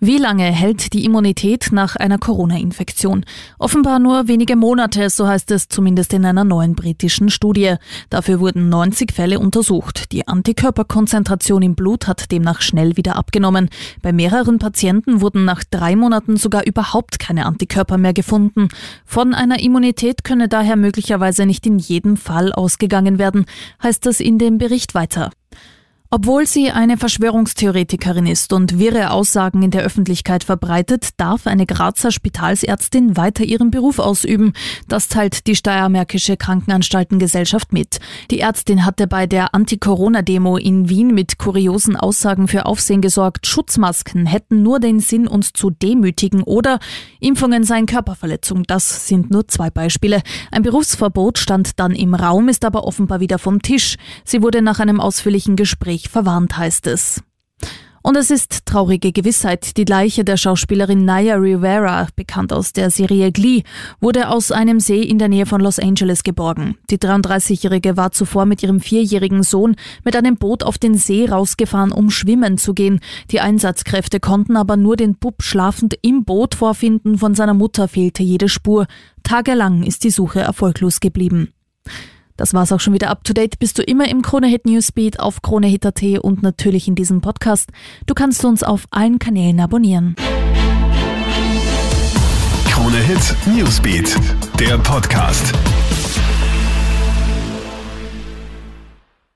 Wie lange hält die Immunität nach einer Corona-Infektion? Offenbar nur wenige Monate, so heißt es zumindest in einer neuen britischen Studie. Dafür wurden 90 Fälle untersucht. Die Antikörperkonzentration im Blut hat demnach schnell wieder abgenommen. Bei mehreren Patienten wurden nach drei Monaten sogar überhaupt keine Antikörper mehr gefunden. Von einer Immunität könne daher möglicherweise nicht in jedem Fall ausgegangen werden, heißt es in dem Bericht weiter. Obwohl sie eine Verschwörungstheoretikerin ist und wirre Aussagen in der Öffentlichkeit verbreitet, darf eine Grazer Spitalsärztin weiter ihren Beruf ausüben. Das teilt die Steiermärkische Krankenanstaltengesellschaft mit. Die Ärztin hatte bei der Anti-Corona-Demo in Wien mit kuriosen Aussagen für Aufsehen gesorgt. Schutzmasken hätten nur den Sinn, uns zu demütigen oder Impfungen seien Körperverletzung. Das sind nur zwei Beispiele. Ein Berufsverbot stand dann im Raum, ist aber offenbar wieder vom Tisch. Sie wurde nach einem ausführlichen Gespräch verwarnt, heißt es. Und es ist traurige Gewissheit. Die Leiche der Schauspielerin Naya Rivera, bekannt aus der Serie Glee, wurde aus einem See in der Nähe von Los Angeles geborgen. Die 33-Jährige war zuvor mit ihrem vierjährigen Sohn mit einem Boot auf den See rausgefahren, um schwimmen zu gehen. Die Einsatzkräfte konnten aber nur den Bub schlafend im Boot vorfinden. Von seiner Mutter fehlte jede Spur. Tagelang ist die Suche erfolglos geblieben. Das war's auch schon wieder up to date. Bist du immer im Kronehit Newsbeat auf Kronehit.at und natürlich in diesem Podcast. Du kannst uns auf allen Kanälen abonnieren. Kronehit Newsbeat, der Podcast.